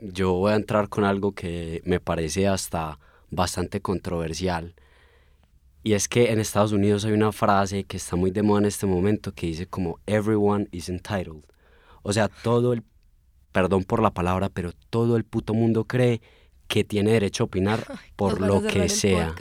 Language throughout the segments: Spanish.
yo voy a entrar con algo que me parece hasta bastante controversial. Y es que en Estados Unidos hay una frase que está muy de moda en este momento que dice como everyone is entitled. O sea, todo el, perdón por la palabra, pero todo el puto mundo cree que tiene derecho a opinar por lo que sea.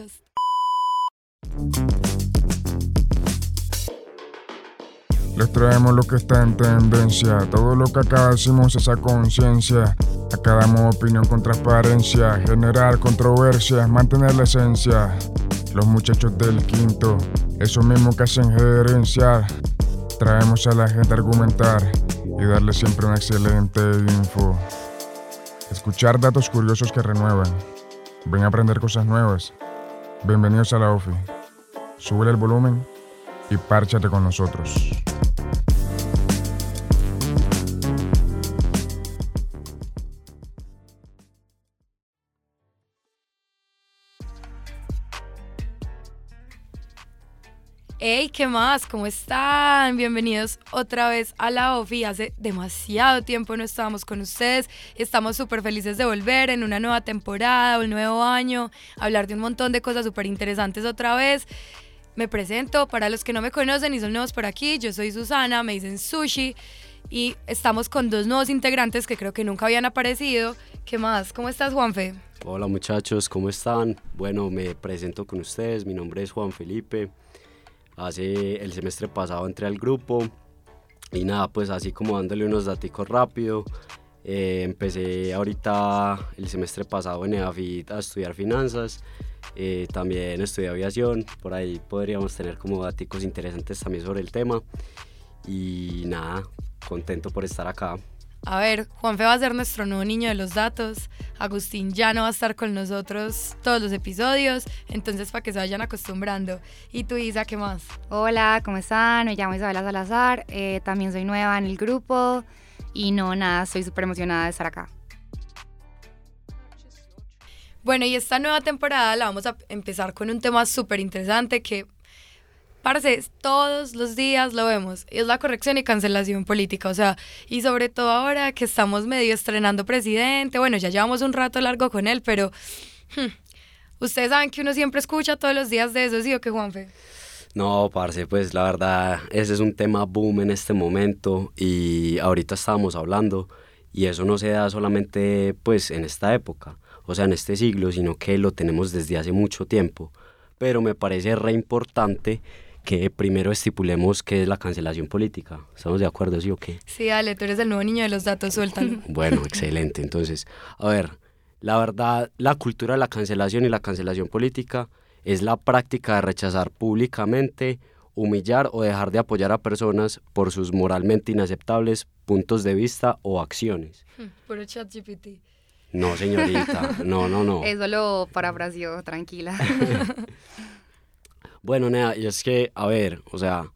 Les traemos lo que está en tendencia, todo lo que acá decimos esa conciencia. Acá damos opinión con transparencia, generar controversias, mantener la esencia. Los muchachos del quinto, eso mismo que hacen gerenciar. Traemos a la gente a argumentar y darle siempre una excelente info. Escuchar datos curiosos que renuevan. Ven a aprender cosas nuevas. Bienvenidos a la OFI. Sube el volumen y párchate con nosotros. Hey, ¿qué más? ¿Cómo están? Bienvenidos otra vez a la OFI. Hace demasiado tiempo no estábamos con ustedes. Estamos súper felices de volver en una nueva temporada, un nuevo año, hablar de un montón de cosas súper interesantes otra vez. Me presento para los que no me conocen y son nuevos por aquí. Yo soy Susana, me dicen Sushi y estamos con dos nuevos integrantes que creo que nunca habían aparecido. ¿Qué más? ¿Cómo estás, Juanfe? Hola muchachos, ¿cómo están? Bueno, me presento con ustedes. Mi nombre es Juan Felipe. Hace el semestre pasado entré al grupo y nada, pues así como dándole unos datos rápido. Eh, empecé ahorita el semestre pasado en EAFIT a estudiar finanzas. Eh, también estudié aviación. Por ahí podríamos tener como datos interesantes también sobre el tema. Y nada, contento por estar acá. A ver, Juanfe va a ser nuestro nuevo niño de los datos. Agustín ya no va a estar con nosotros todos los episodios, entonces para que se vayan acostumbrando. ¿Y tú, Isa, qué más? Hola, ¿cómo están? Me llamo Isabela Salazar, eh, también soy nueva en el grupo y no, nada, estoy súper emocionada de estar acá. Bueno, y esta nueva temporada la vamos a empezar con un tema súper interesante que Parce, todos los días lo vemos. Es la corrección y cancelación política. O sea, y sobre todo ahora que estamos medio estrenando presidente. Bueno, ya llevamos un rato largo con él, pero. Hmm, ustedes saben que uno siempre escucha todos los días de eso, ¿sí o qué, Juanfe? No, parce, pues la verdad, ese es un tema boom en este momento. Y ahorita estábamos hablando. Y eso no se da solamente, pues, en esta época. O sea, en este siglo, sino que lo tenemos desde hace mucho tiempo. Pero me parece re importante que primero estipulemos qué es la cancelación política. ¿Estamos de acuerdo, sí o qué? Sí, dale, tú eres el nuevo niño de los datos, suéltalo. bueno, excelente. Entonces, a ver, la verdad, la cultura de la cancelación y la cancelación política es la práctica de rechazar públicamente, humillar o dejar de apoyar a personas por sus moralmente inaceptables puntos de vista o acciones. Puro chat GPT. No, señorita, no, no, no. Eso lo parafraseó, tranquila. Bueno, Nea, y es que, a ver, o sea,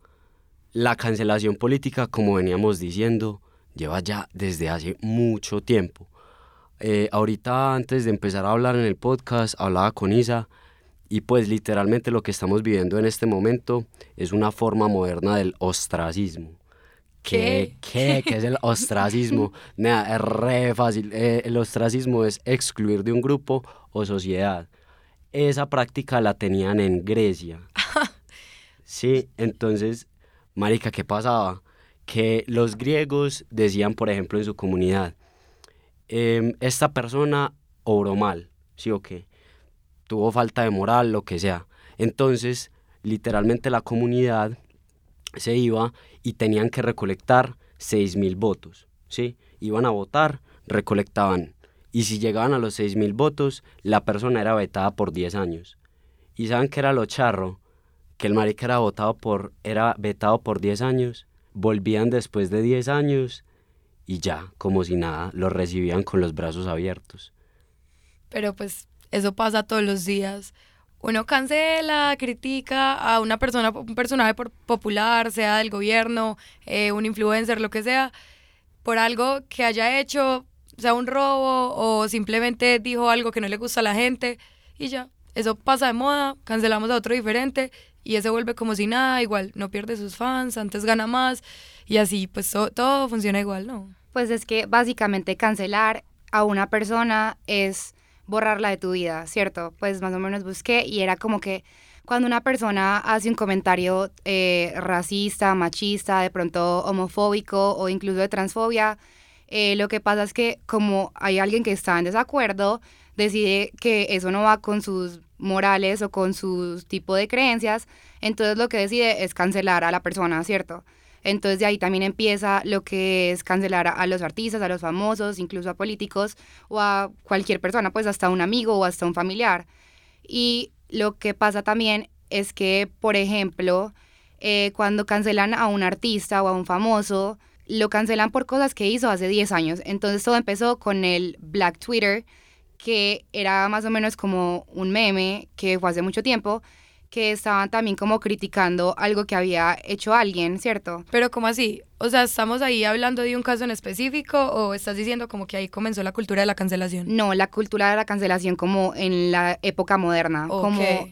la cancelación política, como veníamos diciendo, lleva ya desde hace mucho tiempo. Eh, ahorita, antes de empezar a hablar en el podcast, hablaba con Isa y pues literalmente lo que estamos viviendo en este momento es una forma moderna del ostracismo. ¿Qué? ¿Qué? ¿Qué es el ostracismo? Nada, es re fácil. Eh, el ostracismo es excluir de un grupo o sociedad. Esa práctica la tenían en Grecia. Sí, entonces, Marica, ¿qué pasaba? Que los griegos decían, por ejemplo, en su comunidad, em, esta persona obró mal, ¿sí o qué? Tuvo falta de moral, lo que sea. Entonces, literalmente la comunidad se iba y tenían que recolectar 6.000 votos, ¿sí? Iban a votar, recolectaban. Y si llegaban a los 6.000 votos, la persona era vetada por 10 años. ¿Y saben qué era lo charro? que el marica era votado por, era vetado por 10 años, volvían después de 10 años y ya, como si nada, lo recibían con los brazos abiertos. Pero pues eso pasa todos los días. Uno cancela, critica a una persona, un personaje popular, sea del gobierno, eh, un influencer, lo que sea, por algo que haya hecho, sea un robo o simplemente dijo algo que no le gusta a la gente y ya. Eso pasa de moda, cancelamos a otro diferente y ese vuelve como si nada, igual no pierde sus fans, antes gana más y así pues todo, funciona igual, ¿no? Pues es que básicamente cancelar a una persona es borrarla de tu vida, ¿cierto? Pues más o menos busqué y era como que cuando una persona hace un comentario eh, racista, machista, de pronto homofóbico o incluso de transfobia, eh, lo que pasa es que como hay alguien que está en desacuerdo, decide que eso no va con sus morales o con su tipo de creencias, entonces lo que decide es cancelar a la persona, ¿cierto? Entonces de ahí también empieza lo que es cancelar a, los artistas, a los famosos, incluso a políticos o a cualquier persona, pues hasta un amigo o hasta un familiar. Y lo que pasa también es que, por ejemplo, eh, cuando cancelan a un artista o a un famoso, lo cancelan por cosas que hizo hace 10 años. Entonces todo empezó con el Black Twitter, que era más o menos como un meme que fue hace mucho tiempo, que estaban también como criticando algo que había hecho alguien, ¿cierto? Pero ¿cómo así? O sea, ¿estamos ahí hablando de un caso en específico o estás diciendo como que ahí comenzó la cultura de la cancelación? No, la cultura de la cancelación como en la época moderna, como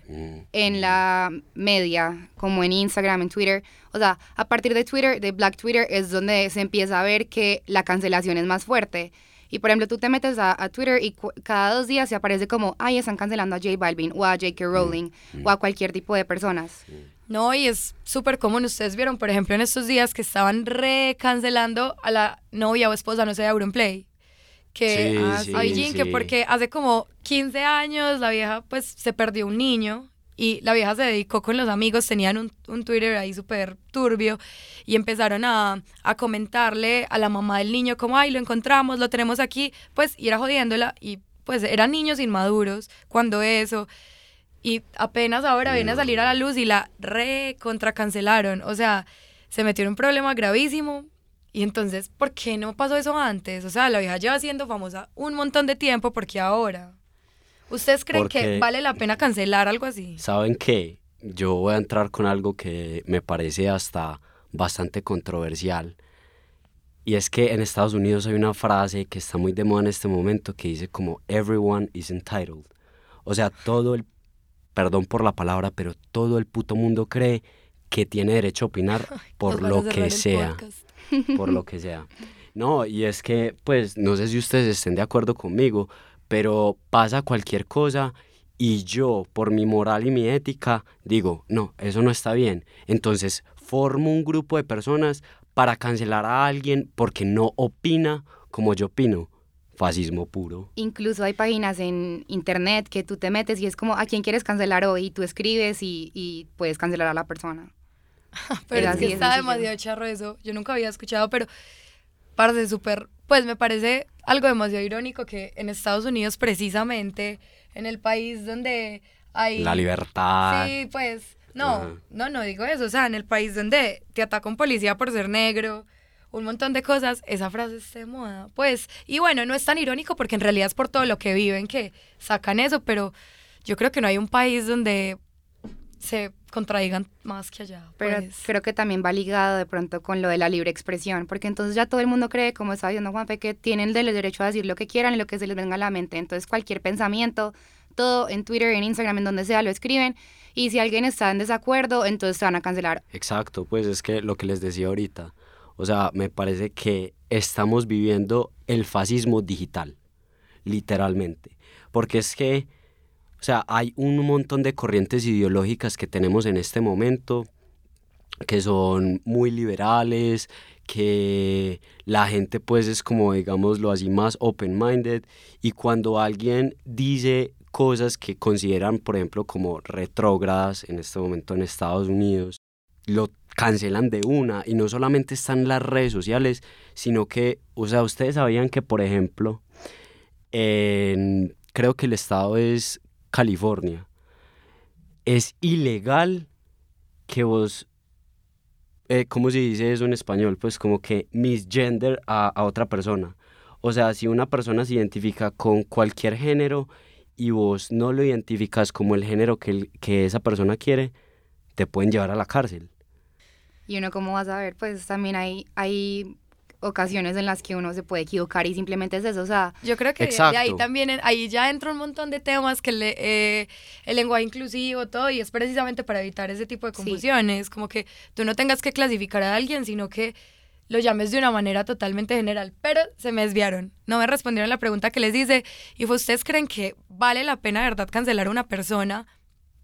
en la media, como en Instagram, en Twitter. O sea, a partir de Twitter, de Black Twitter, es donde se empieza a ver que la cancelación es más fuerte. Y por ejemplo, tú te metes a, Twitter y cada dos días se aparece como, ay, están cancelando a J Balvin o a J.K. Mm, Rowling mm. o a cualquier tipo de personas. No, y es súper común. Ustedes vieron, por ejemplo, en estos días que estaban recancelando a la novia o esposa, no sé, de Auronplay. Que, sí, sí, que porque hace como 15 años la vieja pues se perdió un niño y la vieja se dedicó con los amigos, tenían un, un Twitter ahí súper turbio y empezaron a, a, comentarle a la mamá del niño como, ay, lo encontramos, lo tenemos aquí, pues, y era jodiéndola y pues eran niños inmaduros cuando eso. Y apenas ahora viene a salir a la luz y la recontracancelaron. O sea, se metió en un problema gravísimo. Y entonces, ¿por qué no pasó eso antes? O sea, la vieja lleva siendo famosa un montón de tiempo, porque ahora? ¿Ustedes creen que vale la pena cancelar algo así? ¿Saben qué? Yo voy a entrar con algo que me parece hasta bastante controversial. Y es que en Estados Unidos hay una frase que está muy de moda en este momento que dice como everyone is entitled. O sea, todo el, perdón por la palabra, pero todo el puto mundo cree que tiene derecho a opinar por lo que sea. Por lo que sea. No, y es que, pues, no sé si ustedes estén de acuerdo conmigo, pero pasa cualquier cosa y yo, por mi moral y mi ética, digo, no, eso no está bien. Entonces formo un grupo de personas para cancelar a alguien porque no opina como yo opino. Fascismo puro. Incluso hay páginas en internet que tú te metes y es como a quién quieres cancelar hoy y tú escribes y, y puedes cancelar a la persona. pero es que está demasiado charro eso. Yo nunca había escuchado, pero parece súper pues me parece algo demasiado irónico que en Estados Unidos precisamente, en el país donde hay... La libertad. Sí, pues, no, no, no digo eso, o sea, en el país donde te ataca un policía por ser negro, un montón de cosas, esa frase está de moda. Pues, y bueno, no es tan irónico porque en realidad es por todo lo que viven que sacan eso, pero yo creo que no hay un país donde se contradigan más que allá. Pero pues. creo que también va ligado de pronto con lo de la libre expresión, porque entonces ya todo el mundo cree, como estaba diciendo Juanfe, que tienen el derecho a decir lo que quieran y lo que se les venga a la mente. Entonces cualquier pensamiento, todo en Twitter, en Instagram, en donde sea, lo escriben. Y si alguien está en desacuerdo, entonces se van a cancelar. Exacto, pues es que lo que les decía ahorita, o sea, me parece que estamos viviendo el fascismo digital, literalmente. Porque es que o sea, hay un montón de corrientes ideológicas que tenemos en este momento que son muy liberales, que la gente pues es como digámoslo así más open-minded. Y cuando alguien dice cosas que consideran por ejemplo como retrógradas en este momento en Estados Unidos, lo cancelan de una. Y no solamente están las redes sociales, sino que, o sea, ustedes sabían que por ejemplo, en, creo que el estado es California, es ilegal que vos, eh, ¿cómo se dice eso en español? Pues como que misgender a, a otra persona. O sea, si una persona se identifica con cualquier género y vos no lo identificas como el género que, que esa persona quiere, te pueden llevar a la cárcel. Y uno, ¿cómo vas a ver? Pues también hay, hay ocasiones en las que uno se puede equivocar y simplemente es eso, o sea... Yo creo que de ahí también, ahí ya entra un montón de temas que le, eh, el lenguaje inclusivo, todo, y es precisamente para evitar ese tipo de confusiones, como que tú no tengas que clasificar a alguien, sino que lo llames de una manera totalmente general, pero se me desviaron. No me respondieron la pregunta que les hice y fue, ¿ustedes creen que vale la pena, de verdad, cancelar a una persona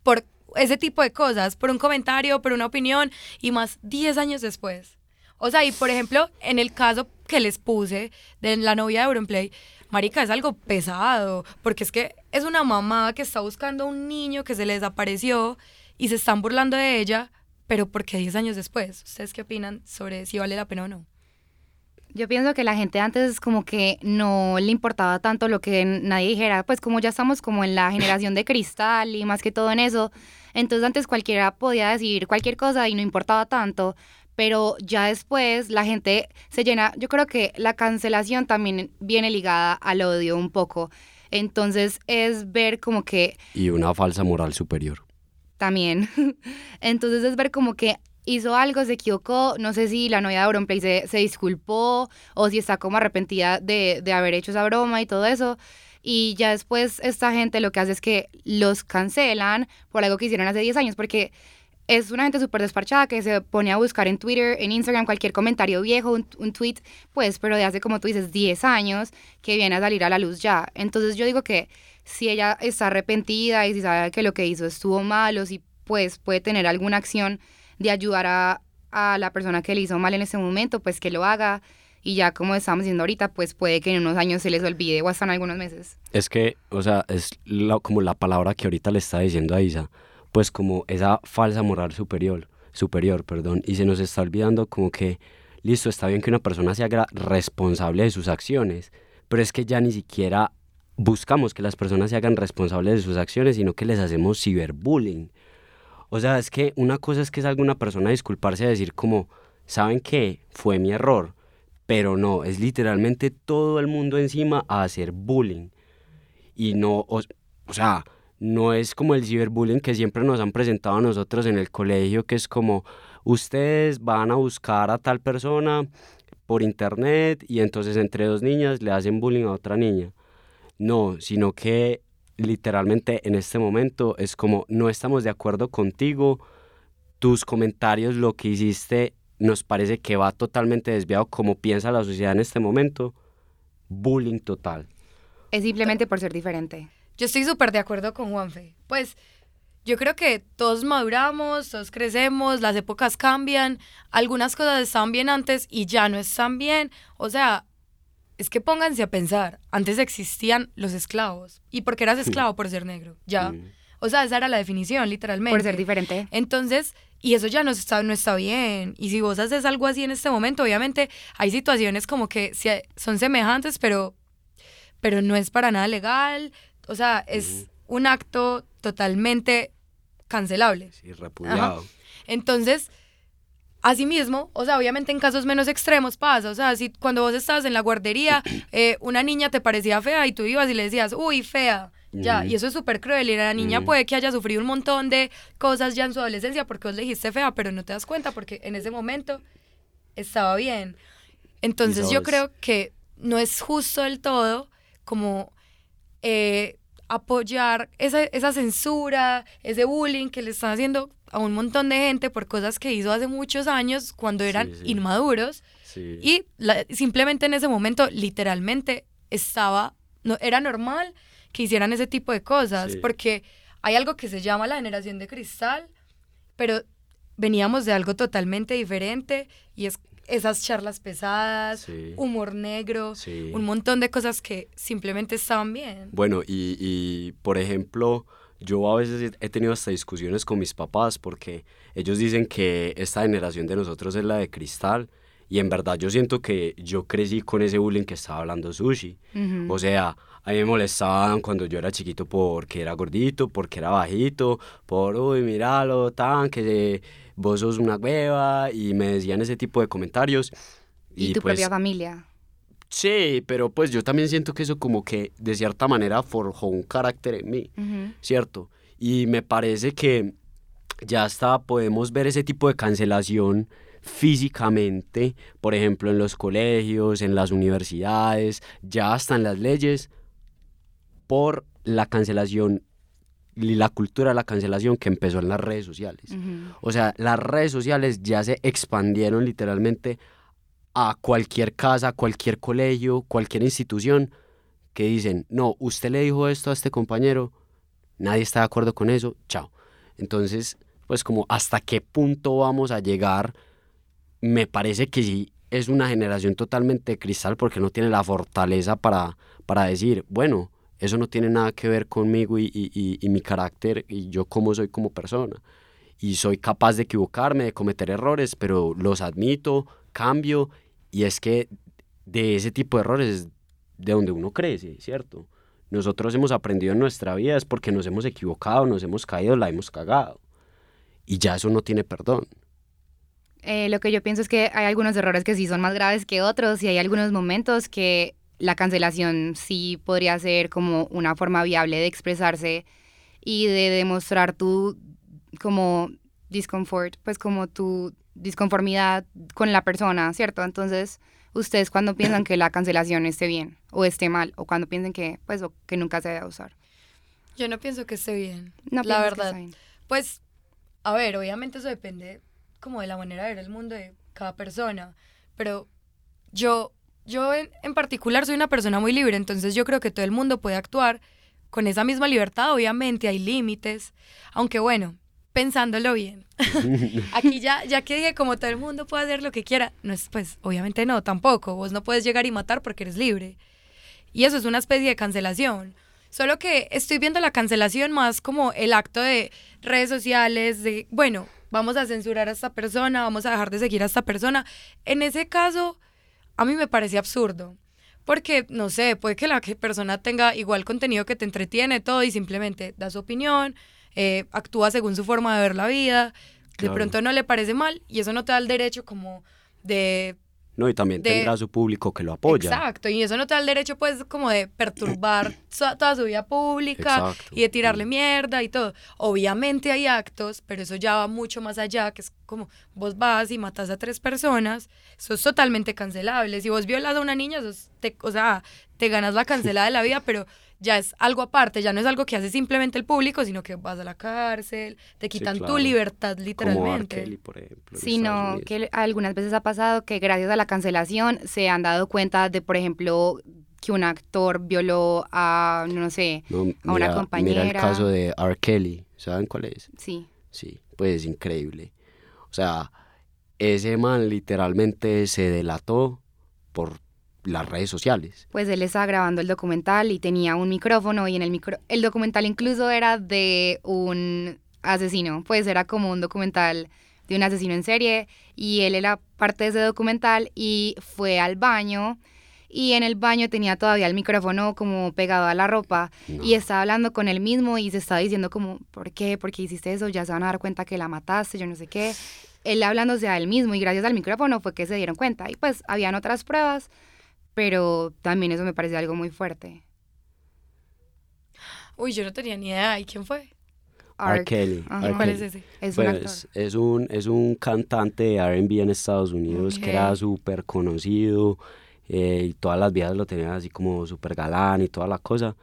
por ese tipo de cosas, por un comentario, por una opinión y más 10 años después? O sea, y por ejemplo, en el caso que les puse de la novia de Auronplay, marica, es algo pesado, porque es que es una mamá que está buscando a un niño que se le desapareció y se están burlando de ella, pero ¿por qué 10 años después? ¿Ustedes qué opinan sobre si vale la pena o no? Yo pienso que la gente antes como que no le importaba tanto lo que nadie dijera, pues como ya estamos como en la generación de cristal y más que todo en eso, entonces antes cualquiera podía decir cualquier cosa y no importaba tanto, pero ya después la gente se llena, yo creo que la cancelación también viene ligada al odio un poco, entonces es ver como que... Y una falsa moral superior. También, entonces es ver como que hizo algo, se equivocó, no sé si la novia de Auronplay se, se disculpó o si está como arrepentida de, de haber hecho esa broma y todo eso. Y ya después esta gente lo que hace es que los cancelan por algo que hicieron hace 10 años, porque es una gente súper desparchada que se pone a buscar en Twitter, en Instagram, cualquier comentario viejo, un, tweet, pues, pero de hace, como tú dices, 10 años que viene a salir a la luz ya. Entonces yo digo que si ella está arrepentida y si sabe que lo que hizo estuvo mal o si pues puede tener alguna acción de ayudar a, a la persona que le hizo mal en ese momento, pues que lo haga. Y ya como estamos diciendo ahorita, pues puede que en unos años se les olvide o hasta en algunos meses. Es que, o sea, es la, como la palabra que ahorita le está diciendo a Isa, pues como esa falsa moral superior, superior, perdón, y se nos está olvidando como que, listo, está bien que una persona se haga responsable de sus acciones, pero es que ya ni siquiera buscamos que las personas se hagan responsables de sus acciones, sino que les hacemos ciberbullying. O sea, es que una cosa es que salga una persona a disculparse a decir como, ¿saben qué? Fue mi error. Pero no, es literalmente todo el mundo encima a hacer bullying. Y no, o, o sea, no es como el ciberbullying que siempre nos han presentado a nosotros en el colegio, que es como, ustedes van a buscar a tal persona por internet y entonces entre dos niñas le hacen bullying a otra niña. No, sino que literalmente en este momento es como no estamos de acuerdo contigo, tus comentarios, lo que hiciste nos parece que va totalmente desviado como piensa la sociedad en este momento, bullying total. Es simplemente por ser diferente. Yo estoy súper de acuerdo con Juanfe. Pues yo creo que todos maduramos, todos crecemos, las épocas cambian, algunas cosas estaban bien antes y ya no están bien. O sea, es que pónganse a pensar, antes existían los esclavos. ¿Y por qué eras esclavo? Por ser negro, ya. O sea, esa era la definición, literalmente. Por ser diferente. Entonces, y eso ya no está, no está bien. Y si vos haces algo así en este momento, obviamente hay situaciones como que son semejantes, pero, pero no es para nada legal. O sea, es un acto totalmente cancelable. Sí, repudiado. Ajá. Entonces, Asimismo, o sea, obviamente en casos menos extremos pasa, o sea, si cuando vos estabas en la guardería, eh, una niña te parecía fea y tú ibas y le decías, uy, fea, ya, y eso es súper cruel, y la niña puede que haya sufrido un montón de cosas ya en su adolescencia porque vos le dijiste fea, pero no te das cuenta porque en ese momento estaba bien. Entonces yo creo que no es justo del todo como eh, apoyar esa, esa censura, ese bullying que le están haciendo a un montón de gente por cosas que hizo hace muchos años cuando eran sí. inmaduros Sí. y la- simplemente en ese momento literalmente estaba, no, era normal que hicieran ese tipo de cosas porque hay algo que se llama la generación de cristal, pero veníamos de algo totalmente diferente y es esas charlas pesadas, Sí. humor negro, Sí. un montón de cosas que simplemente estaban bien. Bueno, y, y, por ejemplo, yo a veces he- tenido hasta discusiones con mis papás porque ellos dicen que esta generación de nosotros es la de cristal y en verdad yo siento que yo crecí con ese bullying que estaba hablando Sushi. Ujú. O sea, a mí me molestaban cuando yo era chiquito porque era gordito, porque era bajito, por, uy, míralo, tan, que se- vos sos una hueva, y me decían ese tipo de comentarios. y, tu pues, propia familia. Sí, pero pues yo también siento que eso como que de cierta manera forjó un carácter en mí, Ujú. ¿cierto? Y me parece que ya hasta podemos ver ese tipo de cancelación físicamente, por ejemplo, en los colegios, en las universidades, ya hasta en las leyes, por la cancelación la cultura de la cancelación que empezó en las redes sociales. O sea, las redes sociales ya se expandieron literalmente a cualquier casa, cualquier colegio, cualquier institución que dicen, no, usted le dijo esto a este compañero, nadie está de acuerdo con eso, chao. Entonces, pues como hasta qué punto vamos a llegar, me parece que sí es una generación totalmente cristal porque no tiene la fortaleza para, para decir, bueno, eso no tiene nada que ver conmigo y, y, y mi carácter y yo cómo soy como persona. Y soy capaz de equivocarme, de cometer errores, pero los admito, cambio y es que de ese tipo de errores es de donde uno crece, ¿cierto? Nosotros hemos aprendido en nuestra vida es porque nos hemos equivocado, nos hemos caído, la hemos cagado. Y ya eso no tiene perdón. Eh, lo que yo pienso es que hay algunos errores que sí son más graves que otros y hay algunos momentos que la cancelación sí podría ser como una forma viable de expresarse y de demostrar tu como discomfort, pues como tu disconformidad con la persona, ¿cierto? Entonces, ustedes cuando piensan que la cancelación esté bien o esté mal o cuando piensen que pues o que nunca se debe usar. Yo no pienso que esté bien. No la que verdad. está bien. Pues, a ver, obviamente eso depende como de la manera de ver el mundo de cada persona, pero yo, yo en, en particular soy una persona muy libre, entonces yo creo que todo el mundo puede actuar con esa misma libertad, obviamente hay límites, aunque bueno, pensándolo bien. Aquí ya, ya que dije como todo el mundo puede hacer lo que quiera, no es, pues obviamente no, tampoco, vos no puedes llegar y matar porque eres libre. Y eso es una especie de cancelación. Solo que estoy viendo la cancelación más como el acto de redes sociales, de, bueno, vamos a censurar a esta persona, vamos a dejar de seguir a esta persona. En ese caso, a mí me parece absurdo. Porque, no sé, puede que la persona tenga igual contenido que te entretiene, todo, y simplemente da su opinión, eh, actúa según su forma de ver la vida, de pronto no le parece mal, y eso no te da el derecho como de No, y también De- tendrá su público que lo apoya. Exacto, y eso no te da el derecho, pues, como de perturbar toda su vida pública Exacto. y de tirarle mierda y todo. Obviamente hay actos, pero eso ya va mucho más allá, que es como vos vas y matas a tres personas, eso es totalmente cancelable. Si vos violas a una niña, eso es- te, o sea, te ganas la cancelada de la vida, pero ya es algo aparte, ya no es algo que hace simplemente el público, sino que vas a la cárcel, te quitan claro. tu libertad Como R. literalmente. Kelly, por ejemplo. Sino que algunas veces ha pasado que gracias a la cancelación se han dado cuenta de, por ejemplo, que un actor violó a, no sé, No, a una mira- Mira el compañera. caso de R. Kelly. ¿Saben cuál es? sí. Sí, pues es increíble. O sea, ese man literalmente se delató por las redes sociales. Pues él estaba grabando el documental y tenía un micrófono y en el micro el documental incluso era de un asesino, pues era como un documental de un asesino en serie y él era parte de ese documental y fue al baño y en el baño tenía todavía el micrófono como pegado a la ropa No. y estaba hablando con él mismo y se estaba diciendo como, ¿por qué? ¿Por qué hiciste eso? Ya se van a dar cuenta que la mataste, yo no sé qué. Él hablándose a él mismo y gracias al micrófono fue que se dieron cuenta. Y pues habían otras pruebas, pero también eso me parece algo muy fuerte. Uy, yo no tenía ni idea. ¿Y quién fue? R. Kelly. Ajá. R. ¿Cuál es ese? es un actor. Es un, es un cantante de RB en Estados Unidos que era súper conocido eh, y todas las vidas lo tenían así como súper galán y toda la cosa.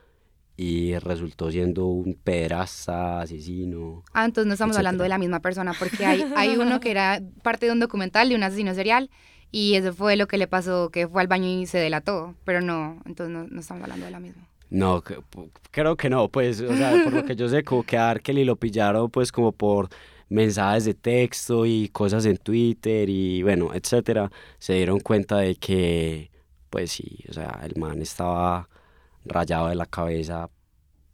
Y resultó siendo un pederasta, asesino. Ah, entonces no estamos hablando de la misma persona, porque hay, hay uno que era parte de un documental de un asesino serial y eso fue lo que le pasó, que fue al baño y se delató, pero no, entonces no, no estamos hablando de la misma. No, creo que no, pues, o sea, por lo que yo sé, como que a R. Kelly lo pillaron pues como por mensajes de texto y cosas en Twitter y bueno, etcétera, se dieron cuenta de que, pues sí, o sea, el man estaba rayado de la cabeza,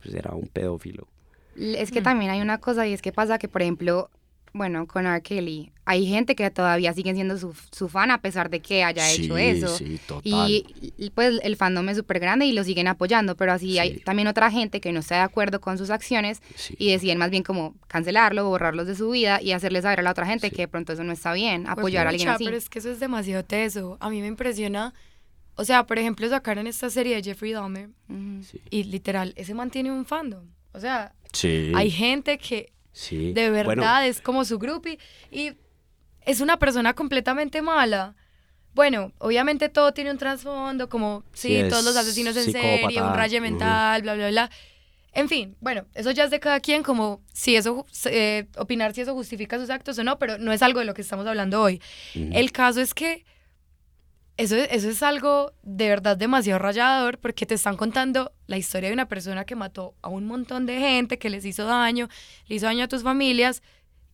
pues era un pedófilo. Es que Mm. también hay una cosa y es que pasa que, por ejemplo, bueno, con R. Kelly, hay gente que todavía siguen siendo su, su fan a pesar de que haya hecho eso. Sí, total. Y, y, pues el fandom es súper grande y lo siguen apoyando, pero así hay también otra gente que no está de acuerdo con sus acciones sí. y deciden más bien como cancelarlo, borrarlos de su vida y hacerle saber a la otra gente Sí. que de pronto eso no está bien, Pues, apoyar a alguien pucha, así. Pero es que eso es demasiado teso. A mí me impresiona. O sea, por ejemplo, sacaron esta serie de Jeffrey Dahmer y literal, ese mantiene un fandom. O sea, Sí, hay gente que sí. de verdad Bueno, es como su groupie y es una persona completamente mala. Bueno, obviamente todo tiene un trasfondo, como, sí, Sí, todos los es asesinos en serie, un psicópata, raye ujú. mental, bla, bla, bla. En fin, bueno, eso ya es de cada quien, como si eso, eh, opinar si eso justifica sus actos o no, pero no es algo de lo que estamos hablando hoy. ujú. El caso es que eso, eso es algo de verdad demasiado rayador porque te están contando la historia de una persona que mató a un montón de gente, que les hizo daño, le hizo daño a tus familias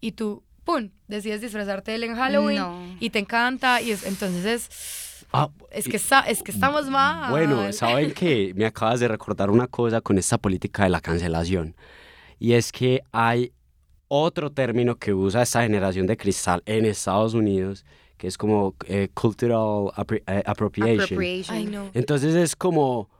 y tú, ¡pum!, decides disfrazarte de él en Halloween No. y te encanta y es, entonces es, Ah, es, que está, es que estamos mal. Bueno, ¿saben que Me acabas de recordar una cosa con esta política de la cancelación. Y es que hay otro término que usa esta generación de cristal en Estados Unidos, que es como eh, cultural appro- eh, appropriation. Appropriation. Ay, no. Entonces es como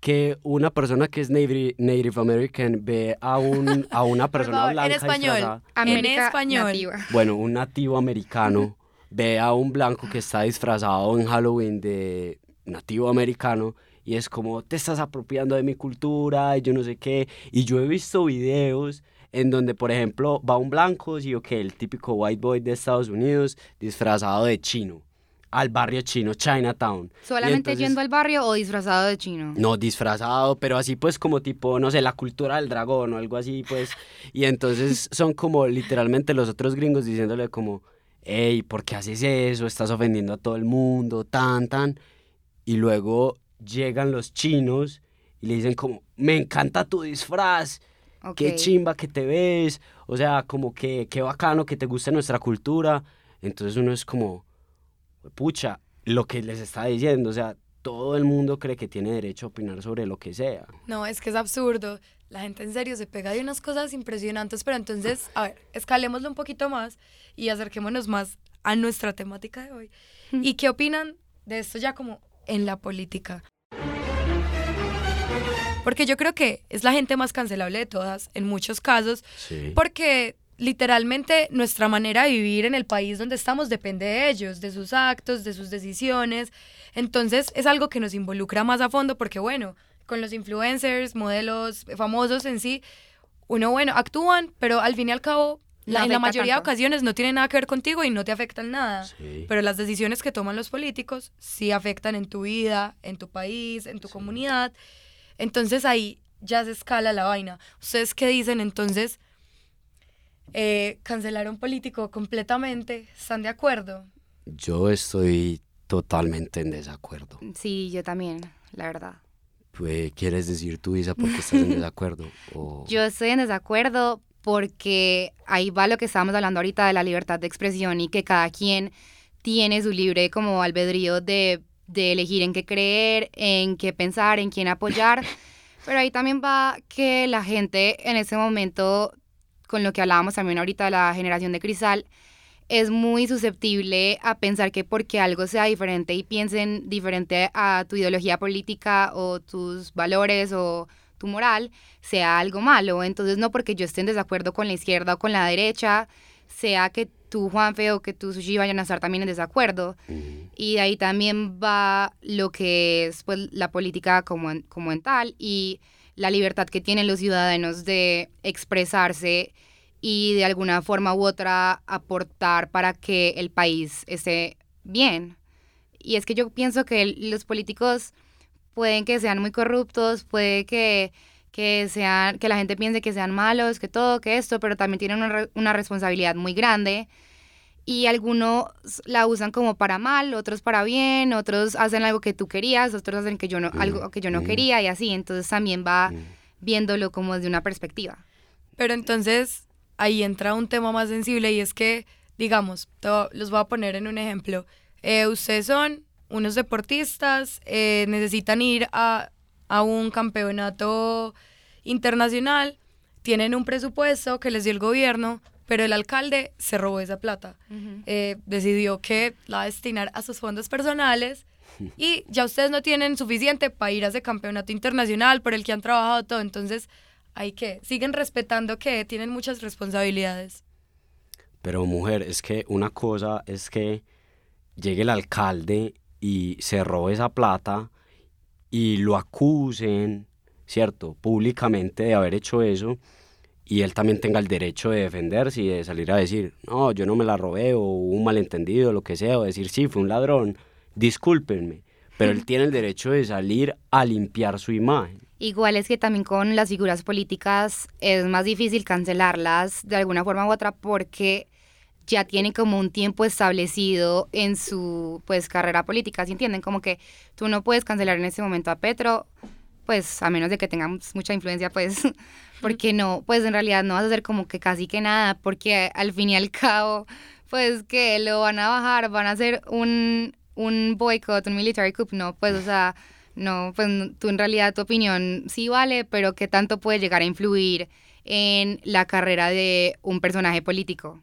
que una persona que es Native, Native American ve a, un, a una persona favor, blanca en español. en español. nativa. bueno, un nativo americano ve a un blanco que está disfrazado en Halloween de nativo americano y es como, te estás apropiando de mi cultura y yo no sé qué. Y yo he visto videos en donde, por ejemplo, va un blanco, sí el típico white boy de Estados Unidos disfrazado de chino al barrio chino, Chinatown. ¿Solamente entonces- yendo al barrio o disfrazado de chino? no, disfrazado, pero así pues como tipo, no sé, la cultura del dragón o algo así pues. Y entonces son como literalmente los otros gringos diciéndole como, hey, ¿por qué haces eso? Estás ofendiendo a todo el mundo, tan, tan. Y luego llegan los chinos y le dicen como, me encanta tu disfraz, qué Ok. chimba que te ves, o sea, como que qué bacano que te guste nuestra cultura. Entonces uno es como, pucha, lo que les está diciendo, o sea, todo el mundo cree que tiene derecho a opinar sobre lo que sea. No, es que es absurdo. La gente en serio se pega de unas cosas impresionantes, pero entonces, a ver, escalémoslo un poquito más y acerquémonos más a nuestra temática de hoy. ¿Y qué opinan de esto ya como en la política? Porque yo creo que es la gente más cancelable de todas, en muchos casos, Sí. porque literalmente nuestra manera de vivir en el país donde estamos depende de ellos, de sus actos, de sus decisiones. Entonces es algo que nos involucra más a fondo porque, bueno, con los influencers, modelos famosos en sí, uno, bueno, actúan, pero al fin y al cabo, la- en la mayoría de tanto. ocasiones no tienen nada que ver contigo y no te afectan nada. Sí. Pero las decisiones que toman los políticos sí afectan en tu vida, en tu país, en tu comunidad. Entonces ahí ya se escala la vaina. ¿Ustedes qué dicen entonces? Eh, cancelar a un político completamente, ¿están de acuerdo? Yo estoy totalmente en desacuerdo. Sí, yo también, la verdad. Pues, ¿Quieres decir tú, Isa, por qué estás en desacuerdo? O- Yo estoy en desacuerdo porque ahí va lo que estábamos hablando ahorita de la libertad de expresión y que cada quien tiene su libre como albedrío de, de elegir en qué creer, en qué pensar, en quién apoyar. Pero ahí también va que la gente en ese momento, con lo que hablábamos también ahorita de la generación de cristal, es muy susceptible a pensar que porque algo sea diferente y piensen diferente a tu ideología política o tus valores o tu moral, sea algo malo. Entonces no porque yo esté en desacuerdo con la izquierda o con la derecha, sea que tú, Juanfe, o que tú, Sushi, vayan a estar también en desacuerdo. Y de ahí también va lo que es pues, la política como en, como en tal y la libertad que tienen los ciudadanos de expresarse y de alguna forma u otra aportar para que el país esté bien. Y es que yo pienso que los políticos pueden que sean muy corruptos, puede que, que, sean, que la gente piense que sean malos, que todo, que esto, pero también tienen una, una responsabilidad muy grande y algunos la usan como para mal, otros para bien, otros hacen algo que tú querías, otros hacen que yo no, Mm, algo que yo no mm. quería y así, entonces también va Mm. viéndolo como desde una perspectiva. Pero entonces ahí entra un tema más sensible y es que, digamos, te voy- los voy a poner en un ejemplo. Eh, ustedes son unos deportistas, eh, necesitan ir a, a un campeonato internacional, tienen un presupuesto que les dio el gobierno, pero el alcalde se robó esa plata. Eh, decidió que la va a destinar a sus fondos personales y ya ustedes no tienen suficiente para ir a ese campeonato internacional por el que han trabajado todo. Entonces, hay que, siguen respetando que tienen muchas responsabilidades. Pero mujer, es que una cosa es que llegue el alcalde y se robe esa plata y lo acusen, ¿cierto? Públicamente de haber hecho eso y él también tenga el derecho de defenderse y de salir a decir, no, yo no me la robé o hubo un malentendido, lo que sea, o decir, sí, fue un ladrón, discúlpenme. Pero él tiene el derecho de salir a limpiar su imagen. Igual es que también con las figuras políticas es más difícil cancelarlas de alguna forma u otra porque ya tiene como un tiempo establecido en su pues carrera política, ¿sí entienden? Como que tú no puedes cancelar en este momento a Petro, pues a menos de que tengamos mucha influencia, pues, porque no, pues en realidad no vas a hacer como que casi que nada, porque al fin y al cabo, pues que lo van a bajar, van a hacer un, un boicot, un military coup, no, pues, o sea, no, pues tú en realidad tu opinión sí vale, pero ¿qué tanto puede llegar a influir en la carrera de un personaje político?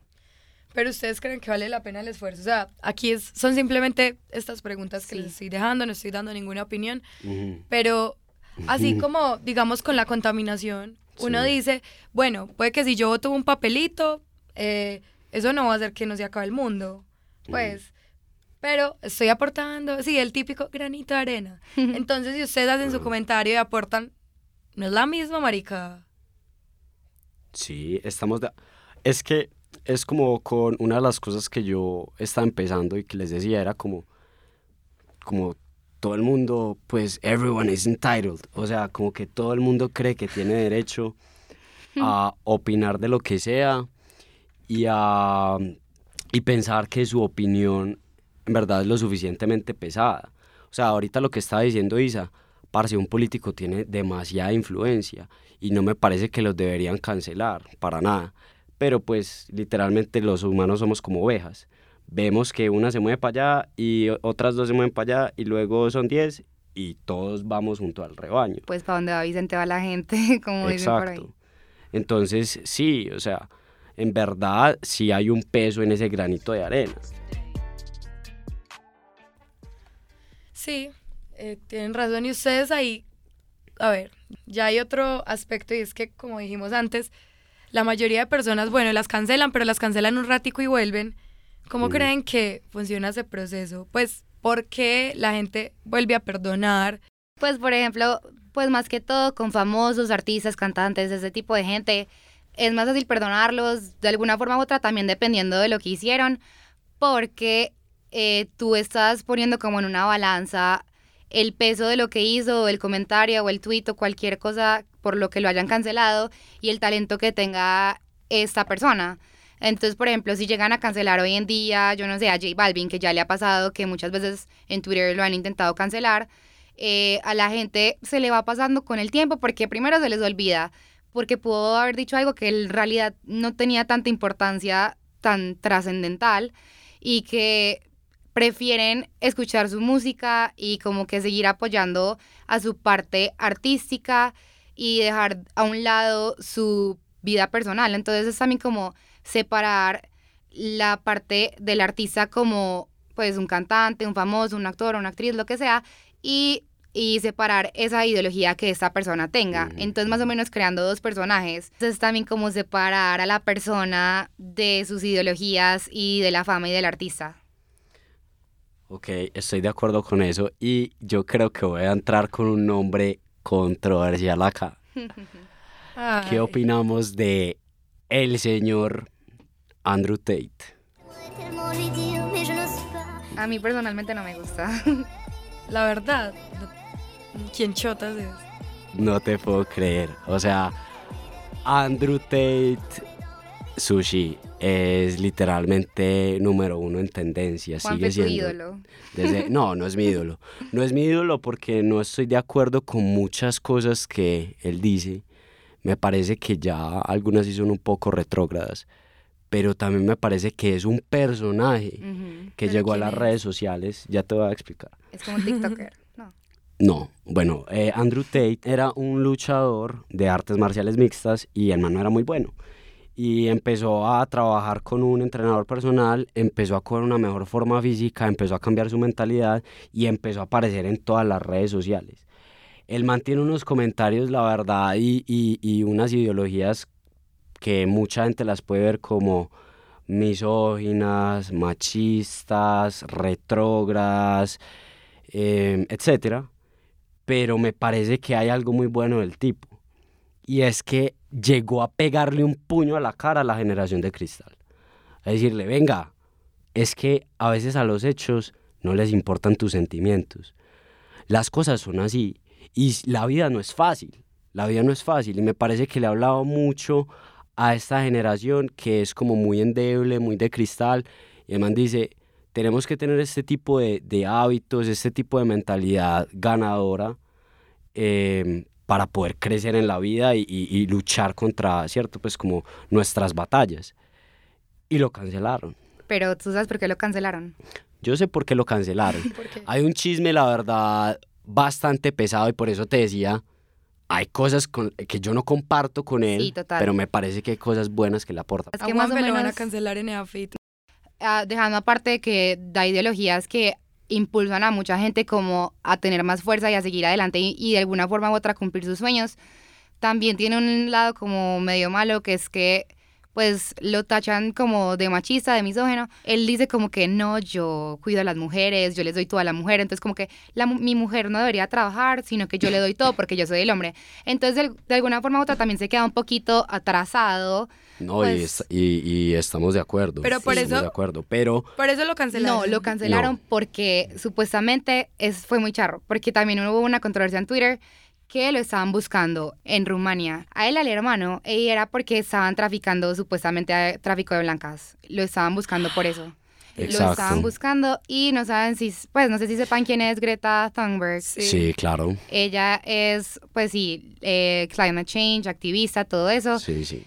Pero ustedes creen que vale la pena el esfuerzo. O sea, aquí es, son simplemente estas preguntas que les estoy dejando, no estoy dando ninguna opinión. Pero así como, digamos, con la contaminación, uno dice, bueno, puede que si yo voto un papelito, eh, eso no va a hacer que no se acabe el mundo. Pues, pero estoy aportando, sí, el típico granito de arena. Entonces, si ustedes hacen su comentario y aportan, no es la misma, marica. Sí, estamos de... Es que es como con una de las cosas que yo estaba empezando y que les decía, era como, como todo el mundo, pues, everyone is entitled. O sea, como que todo el mundo cree que tiene derecho a opinar de lo que sea y a y pensar que su opinión en verdad es lo suficientemente pesada. O sea, ahorita lo que estaba diciendo Isa, parce, un político tiene demasiada influencia y no me parece que los deberían cancelar, para nada pero pues literalmente los humanos somos como ovejas. Vemos que una se mueve para allá y otras dos se mueven para allá y luego son diez y todos vamos junto al rebaño. Pues para donde va Vicente va la gente, como dicen por ahí. Entonces, sí, o sea, en verdad sí hay un peso en ese granito de arena. Sí, eh, tienen razón. Y ustedes ahí, a ver, ya hay otro aspecto y es que, como dijimos antes, la mayoría de personas, bueno, las cancelan, pero las cancelan un ratico y vuelven. ¿Cómo creen que funciona ese proceso? Pues, ¿por qué la gente vuelve a perdonar? Pues, por ejemplo, pues más que todo con famosos, artistas, cantantes, ese tipo de gente, es más fácil perdonarlos de alguna forma u otra, también dependiendo de lo que hicieron, porque eh, tú estás poniendo como en una balanza el peso de lo que hizo, el comentario o el tweet o cualquier cosa por lo que lo hayan cancelado y el talento que tenga esta persona. Entonces, por ejemplo, si llegan a cancelar hoy en día, yo no sé, a J Balvin, que ya le ha pasado que muchas veces en Twitter lo han intentado cancelar, eh, a la gente se le va pasando con el tiempo porque primero se les olvida, porque pudo haber dicho algo que en realidad no tenía tanta importancia tan trascendental y que prefieren escuchar su música y como que seguir apoyando a su parte artística y dejar a un lado su vida personal. Entonces es también como separar la parte del artista como pues un cantante, un famoso, un actor, una actriz, lo que sea, y, y separar esa ideología que esta persona tenga. Entonces más o menos creando dos personajes. Entonces también como separar a la persona de sus ideologías y de la fama y del artista. Ok, estoy de acuerdo con eso y yo creo que voy a entrar con un nombre controversial acá. ¿Qué opinamos de el señor Andrew Tate? A mí personalmente no me gusta. La verdad, ¿quién chotas es? No te puedo creer. O sea, Andrew Tate Sushi es literalmente número uno en tendencia. sigue siendo. ídolo. Desde, no, no es mi ídolo. No es mi ídolo porque no estoy de acuerdo con muchas cosas que él dice. Me parece que ya algunas sí son un poco retrógradas. Pero también me parece que es un personaje que llegó a las redes sociales. Ya te voy a explicar. Es como un TikToker. No. No, bueno, eh, Andrew Tate era un luchador de artes marciales mixtas y el man no era muy bueno y empezó a trabajar con un entrenador personal, empezó a coger una mejor forma física, empezó a cambiar su mentalidad y empezó a aparecer en todas las redes sociales. Él mantiene unos comentarios, la verdad, y, y, unas ideologías que mucha gente las puede ver como misóginas, machistas, retrógradas, eh, etc. Pero me parece que hay algo muy bueno del tipo y es que llegó a pegarle un puño a la cara a la generación de cristal. A decirle, venga, es que a veces a los hechos no les importan tus sentimientos. Las cosas son así y la vida no es fácil. La vida no es fácil y me parece que le ha hablado mucho a esta generación que es como muy endeble, muy de cristal. Y man dice, tenemos que tener este tipo de, hábitos, este tipo de mentalidad ganadora em, para poder crecer en la vida y, y- y luchar contra, ¿cierto? Pues como nuestras batallas. Y lo cancelaron. Pero tú sabes por qué lo cancelaron. Yo sé por qué lo cancelaron. Porque Hay un chisme, la verdad, bastante pesado y por eso te decía, hay cosas con- que yo no comparto con él, Sí, total. pero me parece que hay cosas buenas que le aportan. Es a que más o lo van a menos, cancelar en EAFIT. ah, dejando aparte de que da ideologías que impulsan a mucha gente como a tener más fuerza y a seguir adelante y, de alguna forma u otra cumplir sus sueños, también tiene un lado como medio malo que es que pues lo tachan como de machista, de misógeno. Él dice como que no, yo cuido a las mujeres, yo les doy todo a la mujer, entonces como que la mi mujer no debería trabajar, sino que yo le doy todo porque yo soy el hombre. Entonces de, de alguna forma u otra también se queda un poquito atrasado. No, y, Pues- es- y- y estamos de acuerdo. Pero por estamos eso- de acuerdo, pero Por eso lo cancelaron. No, lo cancelaron No. porque supuestamente es, fue muy charro, porque también hubo una controversia en Twitter que lo estaban buscando en Rumania. A él, al hermano, y era porque estaban traficando supuestamente a- tráfico de blancas. Lo estaban buscando por eso. Lo Exacto. estaban buscando y no saben si, pues no sé si sepan quién es Greta Thunberg. Sí. sí, claro. Ella es, pues sí, eh, climate change, activista, todo eso. Sí, sí.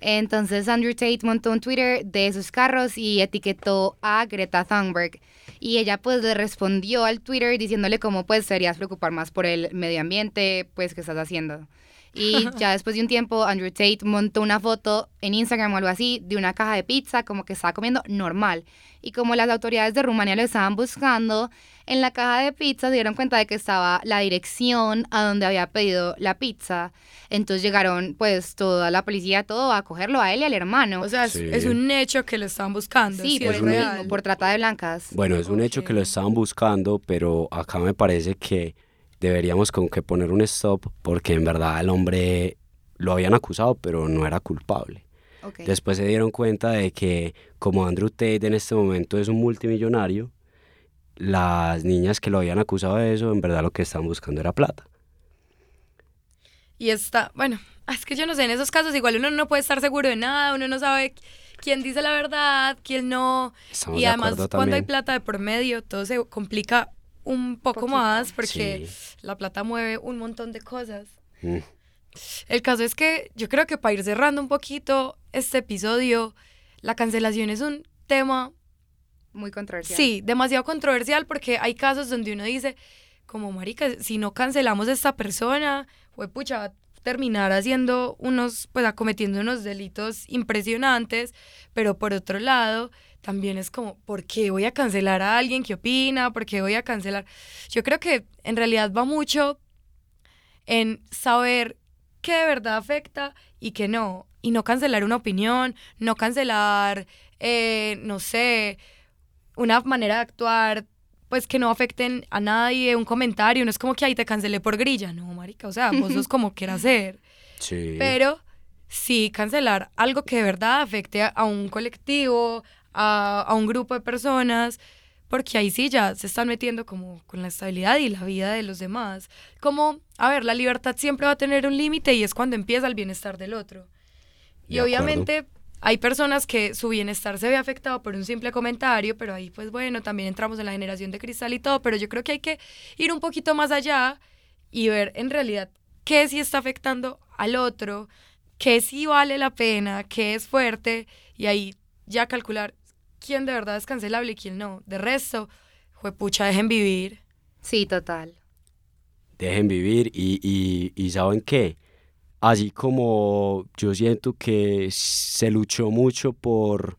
Entonces Andrew Tate montó un Twitter de sus carros y etiquetó a Greta Thunberg. Y ella pues le respondió al Twitter diciéndole cómo pues serías preocupar más por el medio ambiente, pues que estás haciendo. Y ya después de un tiempo Andrew Tate montó una foto en Instagram o algo así de una caja de pizza como que estaba comiendo normal. Y como las autoridades de Rumania lo estaban buscando, en la caja de pizza se dieron cuenta de que estaba la dirección a donde había pedido la pizza. Entonces llegaron pues toda la policía, todo a cogerlo a él y al hermano. O sea, es, Sí. es un hecho que lo estaban buscando. sí, sí, por es eso real. mismo, por trata de blancas. Bueno, es un hecho que lo estaban buscando, pero acá me parece que deberíamos como que poner un stop porque en verdad el hombre lo habían acusado, pero no era culpable. Después se dieron cuenta de que como Andrew Tate en este momento es un multimillonario, las niñas que lo habían acusado de eso, en verdad lo que estaban buscando era plata. Y está, bueno, ah, es que yo no sé, en esos casos igual uno no puede estar seguro de nada, uno no sabe quién dice la verdad, quién no. Estamos y de además, cuando hay plata de por medio, todo se complica un poco Poquito. más porque Sí. la plata mueve un montón de cosas. Mm. El caso es que yo creo que para ir cerrando un poquito este episodio, la cancelación es un tema Muy controversial. Sí, demasiado controversial porque hay casos donde uno dice, como marica, si no cancelamos a esta persona, fue pucha, va a terminar haciendo unos, pues acometiendo unos delitos impresionantes, pero por otro lado, también es como, ¿por qué voy a cancelar a alguien que opina? ¿Por qué voy a cancelar? Yo creo que en realidad va mucho en saber qué de verdad afecta y qué no. Y no cancelar una opinión, no cancelar, eh, no sé, una manera de actuar, pues que no afecten a nadie, un comentario, no es como que ahí te cancelé por grilla, no, marica, o sea, vos sos como quieras ser, Sí. pero sí cancelar algo que de verdad afecte a, a un colectivo, a, a un grupo de personas, porque ahí sí ya se están metiendo como con la estabilidad y la vida de los demás. Como, a ver, la libertad siempre va a tener un límite y es cuando empieza el bienestar del otro. Y acuerdo. obviamente hay personas que su bienestar se ve afectado por un simple comentario, pero ahí pues bueno, también entramos en la generación de cristal y todo, pero yo creo que hay que ir un poquito más allá y ver en realidad qué sí está afectando al otro, qué sí vale la pena, qué es fuerte y ahí ya calcular quién de verdad es cancelable y quién no. De resto, pucha, dejen vivir. Sí, total. dejen vivir y, y, y ¿saben qué? Así como yo siento que se luchó mucho por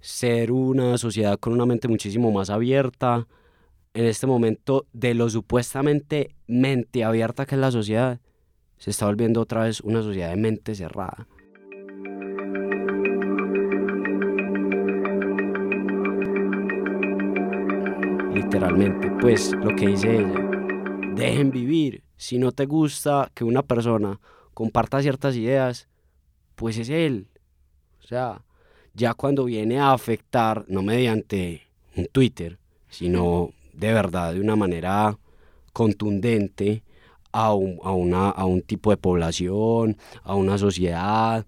ser una sociedad con una mente muchísimo más abierta, en este momento de lo supuestamente mente abierta que es la sociedad, se está volviendo otra vez una sociedad de mente cerrada. Literalmente, pues lo que dice ella dejen vivir. Si no te gusta que una persona comparta ciertas ideas, pues es él. O sea, ya cuando viene a afectar, no mediante un Twitter, sino de verdad de una manera contundente a un, a una, a un tipo de población, a una sociedad,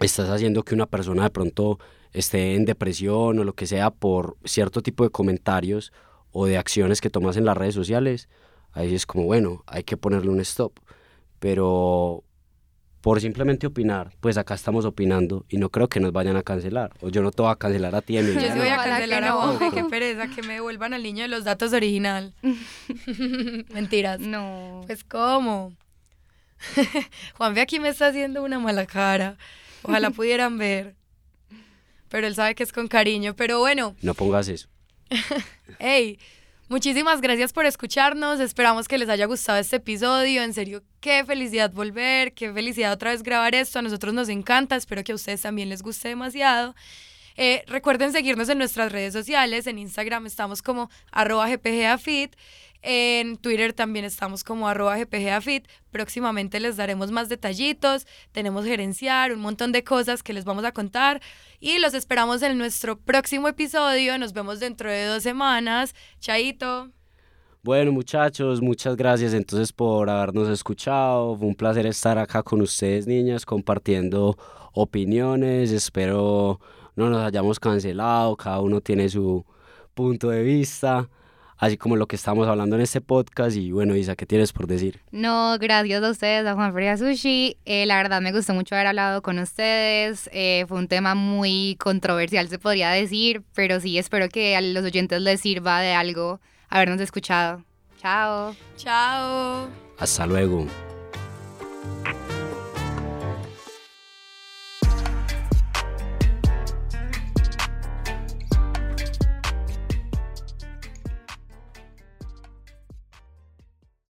estás haciendo que una persona de pronto esté en depresión o lo que sea por cierto tipo de comentarios o de acciones que tomas en las redes sociales, ahí es como, bueno, hay que ponerle un stop. Pero por simplemente opinar, pues acá estamos opinando y no creo que nos vayan a cancelar. O yo no te voy a cancelar a ti, Yo Emiliano. sí voy a cancelar a no. Juanfe, qué pereza, que me devuelvan al niño de los datos original. Mentiras. No. Pues, ¿cómo? Juanfe aquí me está haciendo una mala cara. Ojalá pudieran ver. Pero él sabe que es con cariño. Pero bueno, No pongas eso. hey, muchísimas gracias por escucharnos. Esperamos que les haya gustado este episodio. En serio, qué felicidad volver, qué felicidad otra vez grabar esto. A nosotros nos encanta. Espero que a ustedes también les guste demasiado. Eh, recuerden seguirnos en nuestras redes sociales. En Instagram estamos como arroba gpgafit. En Twitter también estamos como arroba gpgafit. Próximamente les daremos más detallitos. Tenemos gerenciar, un montón de cosas que les vamos a contar. Y los esperamos en nuestro próximo episodio. Nos vemos dentro de dos semanas. Chaito. Bueno, muchachos, muchas gracias entonces por habernos escuchado. Fue un placer estar acá con ustedes, niñas, compartiendo opiniones. Espero no nos hayamos cancelado. Cada uno tiene su punto de vista, así como lo que estamos hablando en este podcast. Y bueno, Isa, ¿qué tienes por decir? No, gracias a ustedes, a Juan Feria Sushi. Eh, la verdad me gustó mucho haber hablado con ustedes. Eh, fue un tema muy controversial, se podría decir, pero sí, espero que a los oyentes les sirva de algo habernos escuchado. Chao. Chao. Hasta luego.